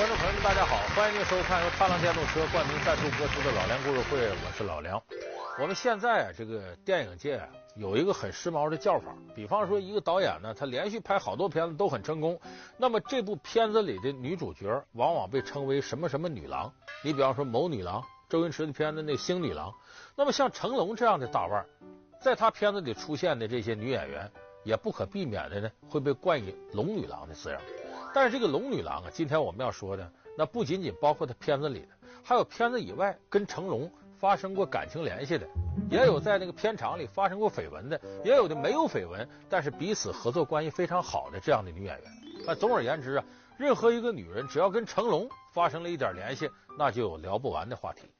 观众朋友们，大家好，欢迎您收看由踏浪电动车冠名赞助播出的《老梁故事会》，我是老梁。我们现在啊，这个电影界，有一个很时髦的叫法，比方说一个导演呢，他连续拍好多片子都很成功，那么这部片子里的女主角往往被称为什么什么女郎。你比方说某女郎，周星驰的片子那星女郎，那么像成龙这样的大腕，在他片子里出现的这些女演员，也不可避免的呢，会被冠以龙女郎的字样。但是这个龙女郎啊，今天我们要说的，那不仅仅包括她片子里的，还有片子以外跟成龙发生过感情联系的，也有在那个片场里发生过绯闻的，也有的没有绯闻，但是彼此合作关系非常好的这样的女演员。那总而言之啊，任何一个女人只要跟成龙发生了一点联系，那就有聊不完的话题。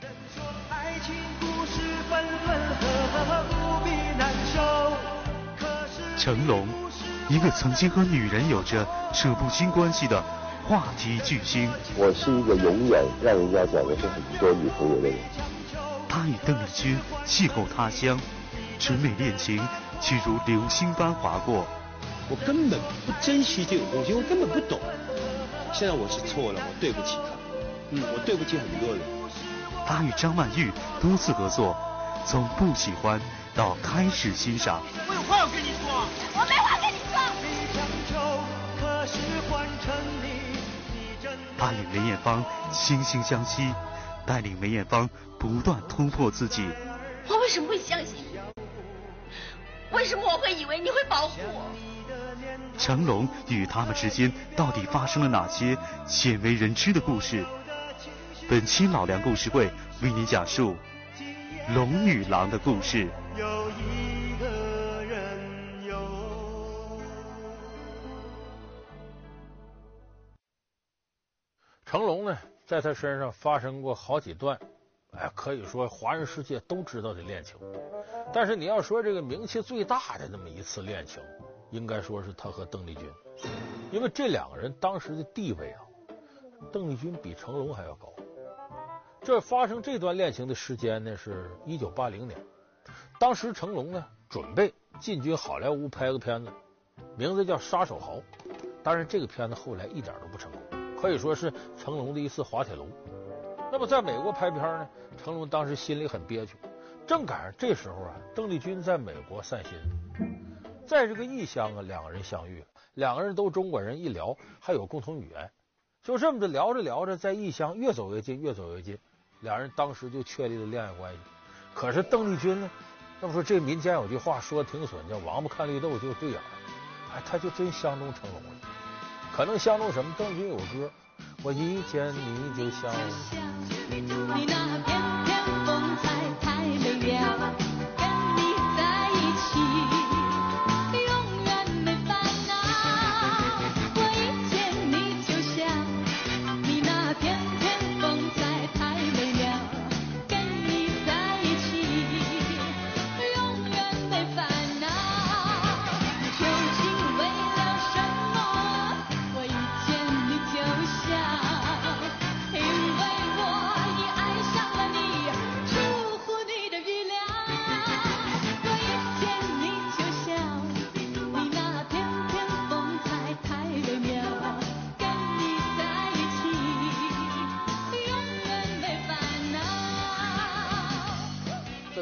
人说爱情故事分分合合，不必难受。可是成龙。一个曾经和女人有着扯不清关系的话题巨星。我是一个永远让人家讲的是很多女朋友的人。他与邓丽君邂逅他乡，纯美恋情却如流星般划过。我根本不珍惜这种东西，我根本不懂。现在我是错了，我对不起他。嗯，我对不起很多人。他与张曼玉多次合作，从不喜欢到开始欣赏。我有话要跟你说，我没话跟你说。他与梅艳芳惺惺相惜，带领梅艳芳不断突破自己。我为什么会相信你？为什么我会以为你会保护我？成龙与他们之间到底发生了哪些鲜为人知的故事？本期老梁故事会为你讲述龙与狼的故事。有一个人有成龙呢，在他身上发生过好几段，哎，可以说华人世界都知道的恋情。但是你要说这个名气最大的那么一次恋情，应该说是他和邓丽君，因为这两个人当时的地位啊，邓丽君比成龙还要高。这发生这段恋情的时间呢，是一九八零年。当时成龙呢，准备进军好莱坞拍个片子，名字叫《杀手豪》，当然这个片子后来一点都不成功。可以说是成龙的一次滑铁卢。那么在美国拍片呢，成龙当时心里很憋屈。正赶上这时候啊，邓丽君在美国散心，在这个异乡啊，两个人相遇了，两个人都中国人，一聊还有共同语言，就这么着聊着聊着，在异乡越走越近，越走越近，两人当时就确立了恋爱关系。可是邓丽君呢，那么说这民间有句话说的挺损，叫王八看绿豆就对眼，哎，他就真相中成龙了。可能相中什么？邓丽君有歌，我一见你就想。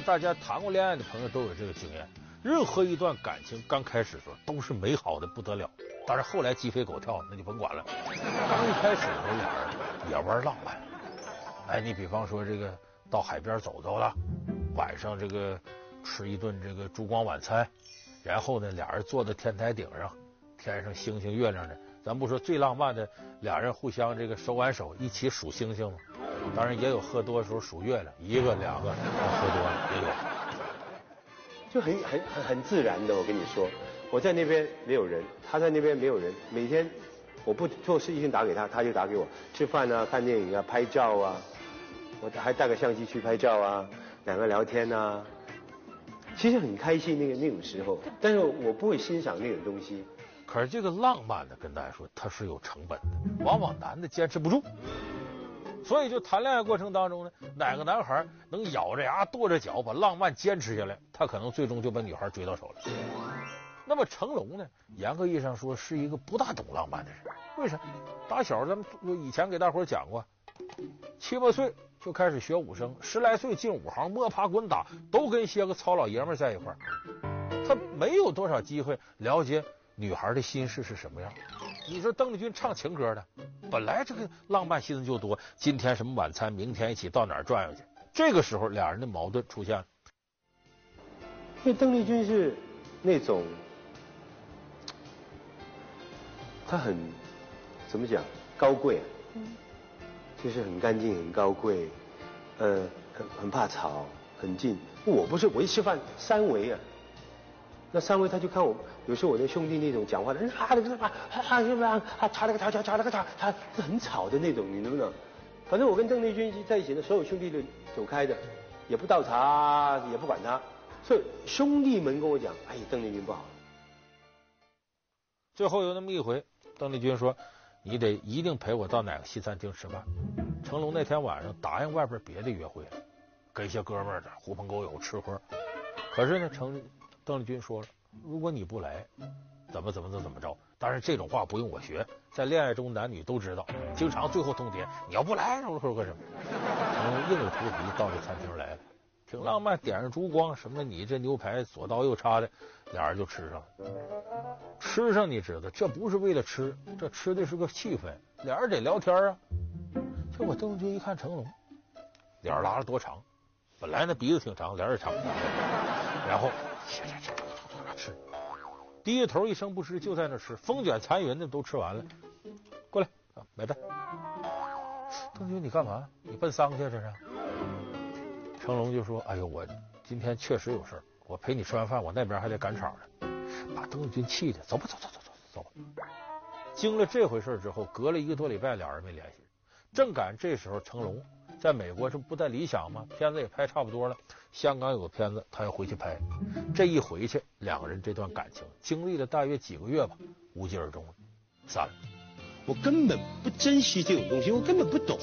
大家谈过恋爱的朋友都有这个经验，任何一段感情刚开始的时候都是美好的不得了，但是后来鸡飞狗跳那就甭管了。刚一开始的时候俩人也玩浪漫，哎，你比方说这个到海边走走了，晚上这个吃一顿这个烛光晚餐，然后呢俩人坐在天台顶上，天上星星月亮的，咱不说最浪漫的，俩人互相这个手挽手一起数星星吗？当然也有喝多的时候数月亮，一个两个，喝多了也有，就很很很很自然的。我跟你说，我在那边没有人，他在那边没有人。每天我不做事情打给他，他就打给我，吃饭啊、看电影啊、拍照啊，我还带个相机去拍照啊，两个聊天啊，其实很开心那个那种时候。但是我不会欣赏那种东西。可是这个浪漫的，跟大家说，它是有成本的，往往男的坚持不住。所以，就谈恋爱过程当中呢，哪个男孩能咬着牙跺着脚把浪漫坚持下来，他可能最终就把女孩追到手了。那么成龙呢，严格意义上说是一个不大懂浪漫的人。为啥？打小咱们以前给大伙讲过，七八岁就开始学武生，十来岁进武行，摸爬滚打，都跟些个糙老爷们在一块儿，他没有多少机会了解女孩的心事是什么样。你说邓丽君唱情歌的，本来这个浪漫心思就多，今天什么晚餐，明天一起到哪儿转悠去。这个时候，俩人的矛盾出现了。因为邓丽君是那种。她很怎么讲高贵啊？嗯，就是很干净、很高贵，呃，很很怕吵，很静。我不是，我一吃饭三围啊，那三位他就看我，有时候我那兄弟那种讲话的，啊，那个啊啊是不是啊？吵那个吵吵吵那个吵，他很吵的那种，你能不能？反正我跟邓丽君在一起的所有兄弟都走开的，也不倒茶，也不管他。所以兄弟们跟我讲，哎，邓丽君不好。最后有那么一回。邓丽君说：“你得一定陪我到哪个西餐厅吃饭。”成龙那天晚上答应外边别的约会了，跟一些哥们儿的狐朋狗友吃喝。可是呢，成邓丽君说了：“如果你不来，怎么怎么怎么怎么着？当然这种话不用我学，在恋爱中男女都知道，经常最后通牒：你要不来，我说个什么？”成龙硬着头皮到这餐厅来了。挺浪漫，点上烛光，什么你这牛排左刀右叉的，俩人就吃上了。吃上你知道，这不是为了吃，这吃的是个气氛，俩人得聊天啊。结果邓丽君一看成龙，脸拉的多长，本来那鼻子挺长，脸也长，然后吃吃吃吃吃，低着头一声不吱，就在那吃，风卷残云的都吃完了，过来啊，买单。邓军你干嘛？你奔丧去这是？成龙就说：“哎呦，我今天确实有事儿，我陪你吃完饭，我那边还得赶场呢。”把邓军气的，走吧，走走走走走。经了这回事之后，隔了一个多礼拜，俩人没联系。正赶这时候，成龙在美国这不太理想吗？片子也拍差不多了，香港有个片子，他要回去拍。这一回去，两个人这段感情经历了大约几个月吧，无疾而终了，散了。我根本不珍惜这种东西，我根本不懂。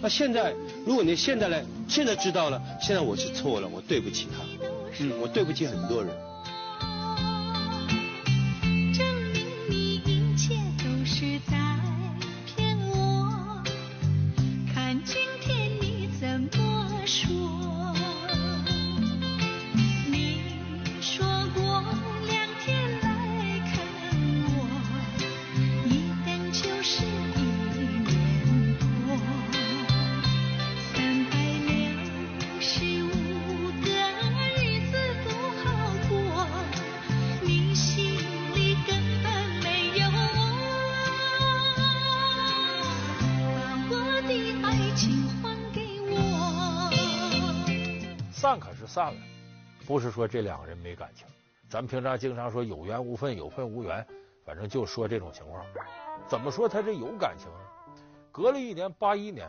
那现在，如果你现在来，现在知道了，现在我是错了，我对不起他，嗯，我对不起很多人。散散了，不是说这两个人没感情。咱们平常经常说有缘无分，有份无缘，反正就说这种情况。怎么说他这有感情呢？隔了一年，八一年，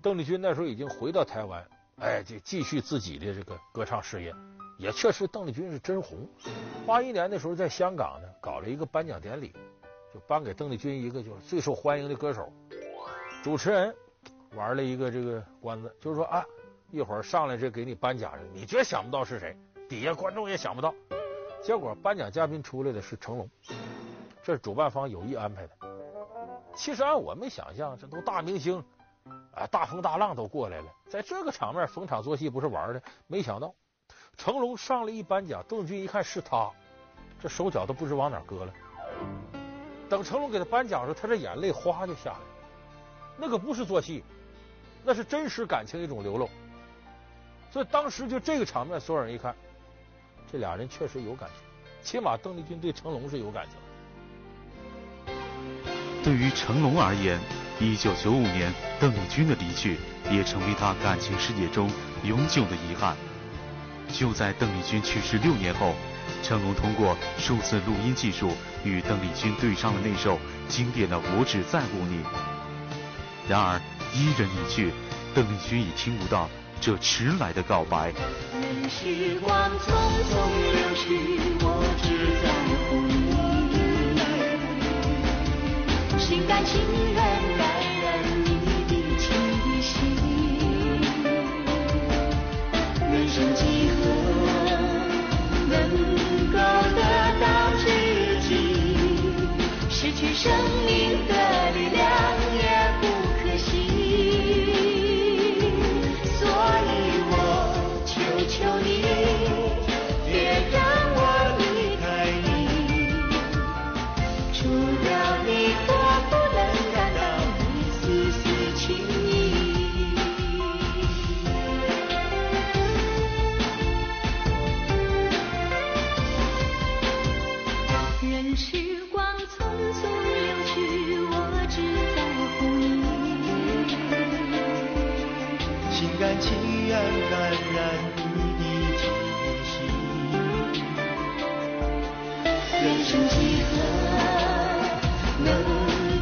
邓丽君那时候已经回到台湾，哎，就继续自己的这个歌唱事业，也确实邓丽君是真红。八一年的时候，在香港呢搞了一个颁奖典礼，就颁给邓丽君一个就是最受欢迎的歌手。主持人玩了一个这个关子，就是说啊。一会儿上来这给你颁奖的，你绝想不到是谁，底下观众也想不到。结果颁奖嘉宾出来的是成龙，这是主办方有意安排的。其实按我们想象，这都大明星，啊，大风大浪都过来了，在这个场面逢场作戏不是玩的。没想到成龙上来一颁奖，邓丽君一看是他，这手脚都不知往哪搁了。等成龙给他颁奖的时候，他这眼泪哗就下来，那可不是做戏，那是真实感情一种流露。所以当时就这个场面，所有人一看，这俩人确实有感情，起码邓丽君对成龙是有感情。对于成龙而言，一九九五年邓丽君的离去，也成为他感情世界中永久的遗憾。就在邓丽君去世六年后，成龙通过数字录音技术与邓丽君对唱了那首经典的《我只在乎你》。然而，伊人已去，邓丽君已听不到。这迟来的告白。任时光匆匆流逝，我只在乎你。心甘情愿人生几何能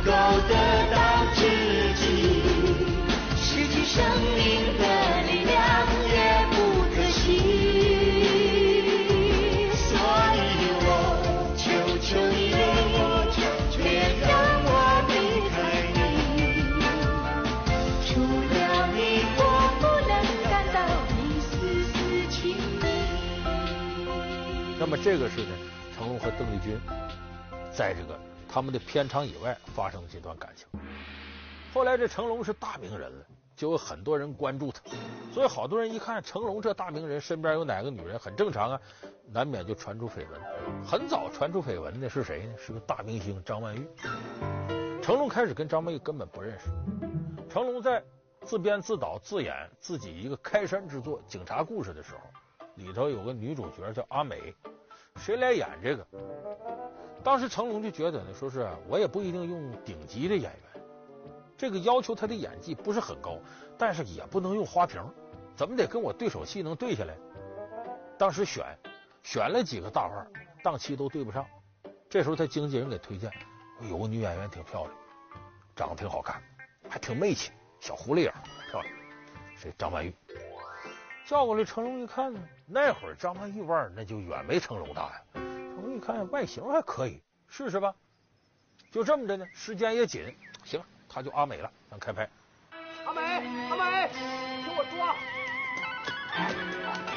够得到知己？失去生命的力量也不可惜。所以我求求你，别让我离开你。除了你，我不能感到一丝丝情意。那么这个是呢，成龙和邓丽君在这个他们的片场以外发生了这段感情。后来这成龙是大名人了，就有很多人关注他，所以好多人一看成龙这大名人身边有哪个女人，很正常啊，难免就传出绯闻。很早传出绯闻的是谁呢？是个大明星张曼玉。成龙开始跟张曼玉根本不认识，成龙在自编自导自演自己一个开山之作《警察故事》的时候，里头有个女主角叫阿美，谁来演这个？当时成龙就觉得呢，说是我也不一定用顶级的演员，这个要求他的演技不是很高，但是也不能用花瓶，怎么得跟我对手戏能对下来？当时选选了几个大腕，档期都对不上。这时候他经纪人给推荐，有个女演员挺漂亮，长得挺好看，还挺媚气，小狐狸眼，漂亮。谁？张曼玉。叫过来，成龙一看呢，那会儿张曼玉腕那就远没成龙大呀。成龙一看外形还可以，试试吧。就这么着呢，时间也紧，行，他就阿美了，咱开拍。阿美，阿美，听我说，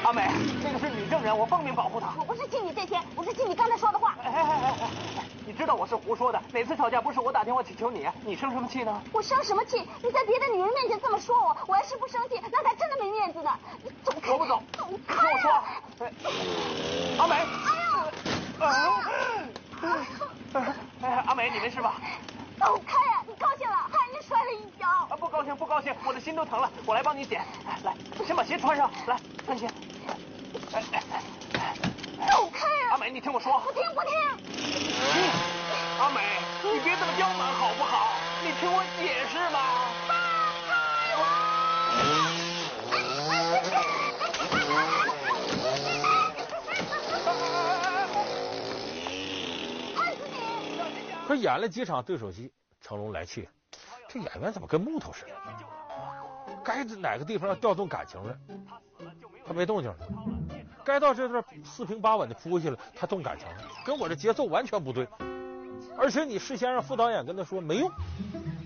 阿美，这个是女证人，我奉命保护她。我不是记你这些，我是记你刚才说的话。哎哎哎哎哎，你知道我是胡说的，哪次吵架不是我打电话请求你，你生什么气呢？我生什么气？你在别的女人面前这么说我，我要是不生气，那才真的没面子呢。你走开！走不走？走听开我说阿美。哎呀！哎哎，阿美，你没事吧？走开呀！你高兴了，摔了一跤。啊，不高兴，不高兴，我的心都疼了，我来帮你捡。哎来，先把鞋穿上，来，穿鞋。哎哎哎，走开啊！阿美，你听我说。不听不听。阿美，你别这么刁蛮好不好？你听我解释嘛。害死你！可演了几场对手戏，成龙来气了，这演员怎么跟木头似的？该哪个地方要调动感情了，他没动静了；该到这段四平八稳的铺下了，他动感情了，跟我这节奏完全不对。而且你事先让副导演跟他说没用，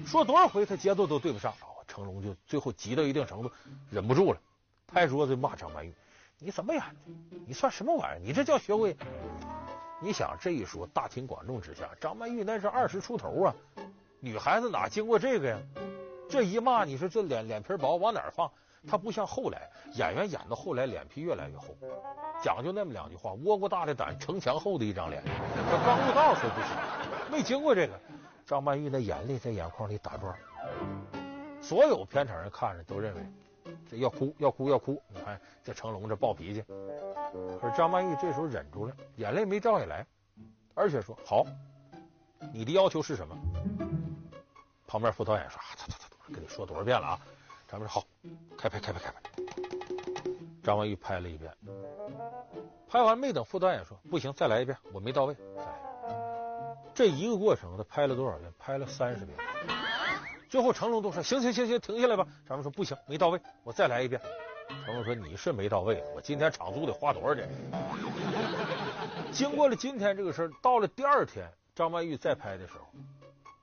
说多少回他节奏都对不上。成龙就最后急到一定程度，忍不住了，拍桌子骂张曼玉：“你怎么演的？你算什么玩意儿？你这叫学会？”你想这一说，大庭广众之下，张曼玉那是二十出头啊，女孩子哪经过这个呀？这一骂，你说这脸脸皮薄往哪放？她不像后来演员演到后来脸皮越来越厚，讲究那么两句话：窝瓜大的胆，城墙厚的一张脸。这刚入道时候不行，没经过这个，张曼玉那眼泪在眼眶里打转。所有片场人看着都认为这要哭要哭要哭。你看这成龙这暴脾气。可是张曼玉这时候忍住了，眼泪没掉下来，而且说：“好，你的要求是什么？”旁边副导演说：“啊，走走走，跟你说多少遍了啊！”张曼说：“好，开拍开拍开拍。”张曼玉拍了一遍，拍完没等副导演说：“不行，再来一遍，我没到位。”，这一个过程他拍了多少遍？拍了三十遍。最后成龙都说：“行行行行，停下来吧。”张曼说：“不行，没到位，我再来一遍。”成龙说：“你是没到位，我今天场租得花多少钱？”经过了今天这个事儿，到了第二天，张曼玉再拍的时候，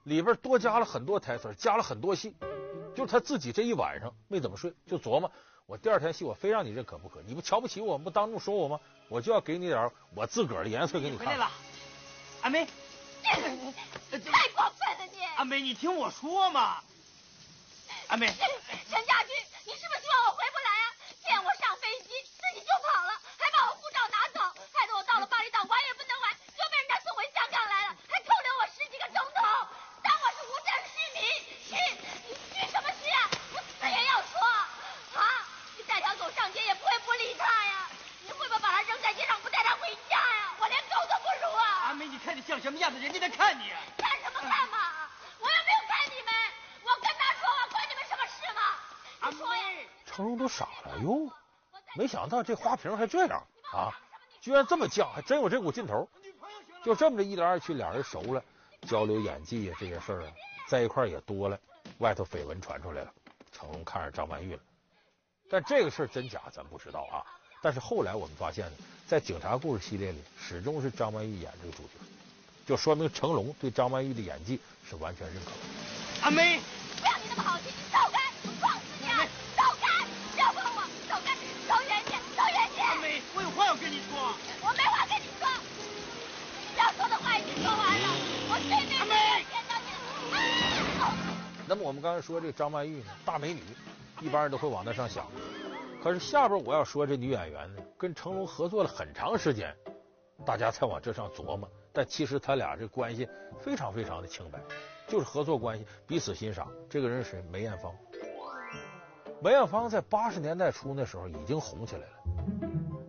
里边多加了很多台词，加了很多戏，就是他自己这一晚上没怎么睡，就琢磨我第二天戏我非让你认可不可？你不瞧不起我，不当众说我吗？我就要给你点我自个儿的颜色给你看。回来了，阿梅，太过分了你！阿梅，你听我说嘛，阿梅。陈家駒，你是不是希望我回不来啊？见我上飞机自己就跑了，还把我护照拿走，害得我到了巴厘岛玩也不能玩，就被人家送回香港来了，还扣留我十几个钟头，当我是无证市民。去，你去什么去啊？我死也要说啊！你带条狗上街也不会不理它呀，你会不会把它扔在街上不带它回家呀？我连狗都不如啊！阿梅，你看你像什么样子？人家在看你。看什么看嘛？我又没有看你们，我跟他说，我管你们什么事嘛？你说呀？成龙都哟，没想到这花瓶还这样啊，居然这么犟，还真有这股劲头。就这么着一来二去，俩人熟了，交流演技啊，这些事儿啊，在一块儿也多了。外头绯闻传出来了，成龙看上张曼玉了，但这个事儿真假咱不知道啊。但是后来我们发现呢，在警察故事系列里，始终是张曼玉演这个主角，就说明成龙对张曼玉的演技是完全认可的。阿妹，那么我们刚才说这个张曼玉呢，大美女，一般人都会往那上想。可是下边我要说这女演员呢，跟成龙合作了很长时间，大家才往这上琢磨。但其实他俩这关系非常非常的清白，就是合作关系，彼此欣赏。这个人是谁？梅艳芳。梅艳芳在八十年代初那时候已经红起来了，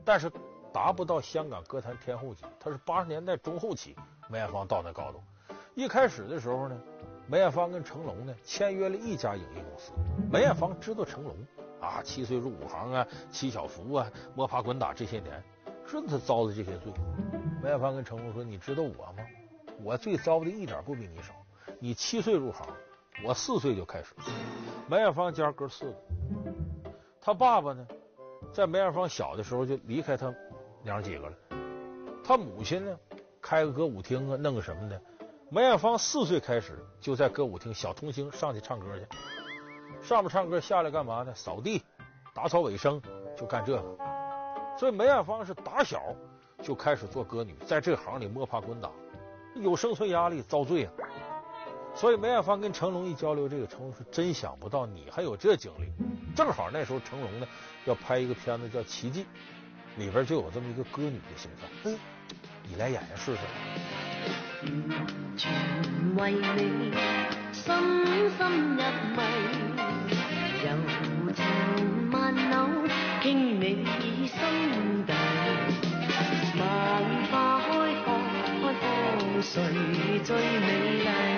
但是达不到香港歌坛天后级。她是八十年代中后期，梅艳芳到那高度。一开始的时候呢，梅艳芳跟成龙呢签约了一家影艺公司。梅艳芳知道成龙。啊，七岁入武行啊，七小福啊，摸爬滚打这些年，知道他遭的这些罪。梅艳芳跟成龙说：“你知道我吗？我罪遭的一点不比你少。你七岁入行，我四岁就开始。梅艳芳家哥四个，他爸爸呢，在梅艳芳小的时候就离开他娘几个了。他母亲呢，开个歌舞厅啊，弄个什么的。梅艳芳四岁开始就在歌舞厅小童星上去唱歌去。”上面唱歌，下来干嘛呢？扫地、打扫卫生，就干这个。所以梅艳芳是打小就开始做歌女，在这行里摸爬滚打，有生存压力，遭罪啊。所以梅艳芳跟成龙一交流，这个成龙是真想不到你还有这经历。正好那时候成龙呢要拍一个片子叫《奇迹》，里边就有这么一个歌女的形象。嘿，你来演演试试。全为你深深入迷。柔情万缕，倾你心底。万花开放，开放谁最美丽？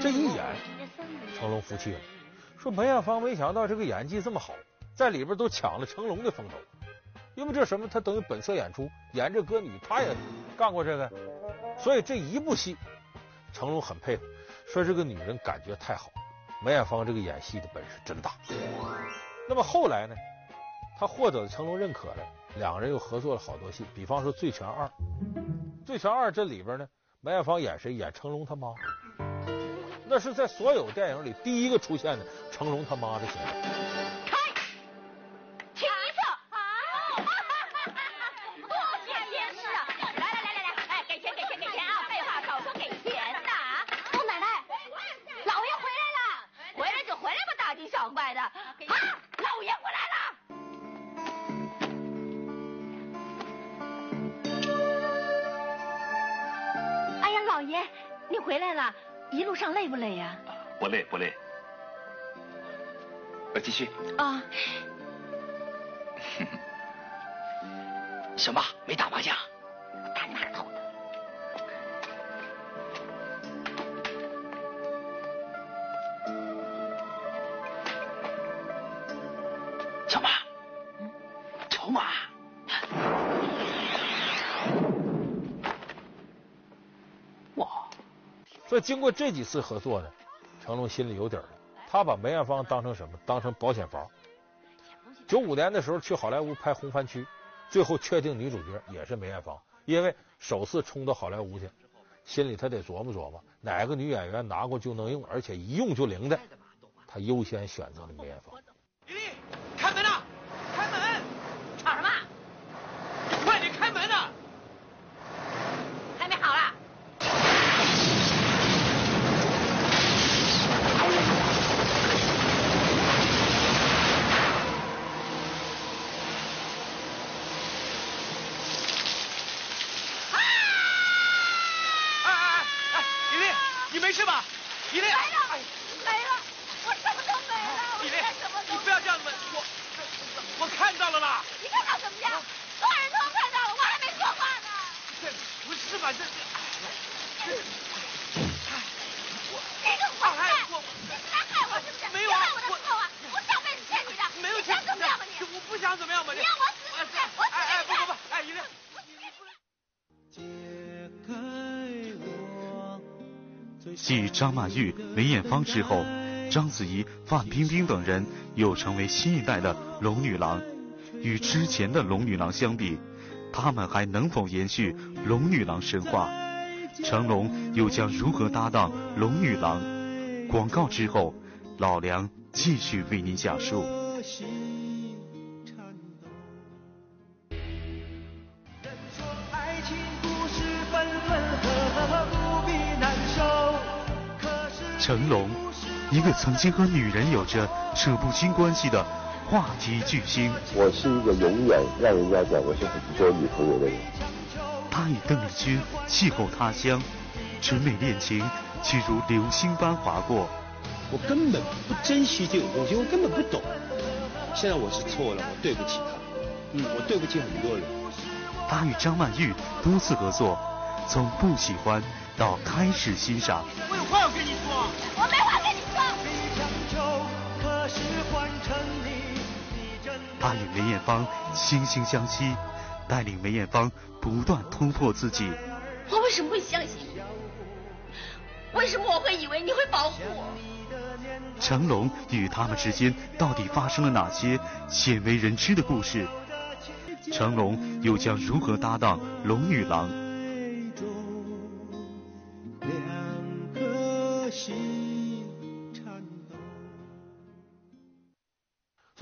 这一演，成龙服气了，说梅艳芳没想到这个演技这么好，在里边都抢了成龙的风头，因为这什么，他等于本色演出，演这歌女，他也干过这个，所以这一部戏，成龙很佩服，说这个女人感觉太好，梅艳芳这个演戏的本事真大。那么后来呢，他获得成龙认可了。两个人又合作了好多戏，比方说《醉拳二》。《醉拳二》这里边呢，梅艳芳演谁？演成龙他妈。那是在所有电影里第一个出现的成龙他妈的形象。回来了，一路上累不累呀？不累不累。我继续。啊。小妈没打麻将。打哪头？小马。筹码。所以经过这几次合作呢，成龙心里有底儿了，他把梅艳芳当成什么？当成保险房。九五年的时候去好莱坞拍《红番区》，最后确定女主角也是梅艳芳，因为首次冲到好莱坞去，心里他得琢磨琢磨哪个女演员拿过就能用，而且一用就灵的，他优先选择了梅艳芳。李丽，开门啊！开门！吵什么？你快点开门啊！还没好啦。哎哎哎哎，李丽，你没事吧？李丽，没了，没了，我什么都没了，我李现在什么丽，都你不要这样子，我我看到了啦。你看到怎么样？所有人都看到了，我还没说话呢。这不是吧？这这这，你个混蛋！你是来害我是不是？没有我的我不够啊！我上辈子欠你的，没有你想怎么样吧你？我不想怎么样吧你让我死是不是？我死哎哎给你看不不不，哎李丽。继张曼玉、梅艳芳之后，章子怡、范冰冰等人又成为新一代的龙女郎。与之前的龙女郎相比，他们还能否延续龙女郎神话？成龙又将如何搭档龙女郎？广告之后，老梁继续为您讲述。成龙，一个曾经和女人有着扯不清关系的话题巨星。我是一个永远让人家讲我是很多女朋友的人。他与邓丽君邂逅他乡，纯美恋情却如流星般划过。我根本不珍惜这种东西，我根本不懂。现在我是错了，我对不起他，嗯，我对不起很多人。他与张曼玉多次合作，从不喜欢到开始欣赏。我有话要跟你他与梅艳芳惺惺相惜，带领梅艳芳不断突破自己。我为什么会相信你？为什么我会以为你会保护我？成龙与他们之间到底发生了哪些鲜为人知的故事？成龙又将如何搭档龙女郎？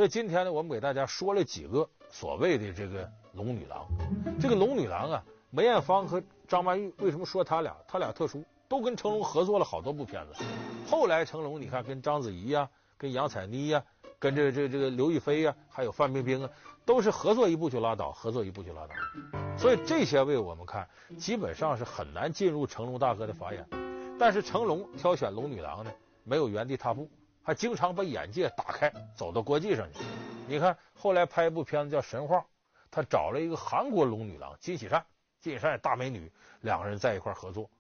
所以今天呢，我们给大家说了几个所谓的这个龙女郎。这个龙女郎啊，梅艳芳和张曼玉为什么说他俩？他俩特殊，都跟成龙合作了好多部片子。后来成龙你看跟章子怡呀、跟杨采妮呀、跟这、这、这个刘亦菲呀、还有范冰冰啊，都是合作一部就拉倒，合作一部就拉倒。所以这些位我们看基本上是很难进入成龙大哥的法眼。但是成龙挑选龙女郎呢，没有原地踏步，还经常把眼界打开，走到国际上去。你看后来拍一部片子叫《神话》，他找了一个韩国龙女郎金喜善，金喜善大美女，两个人在一块合作。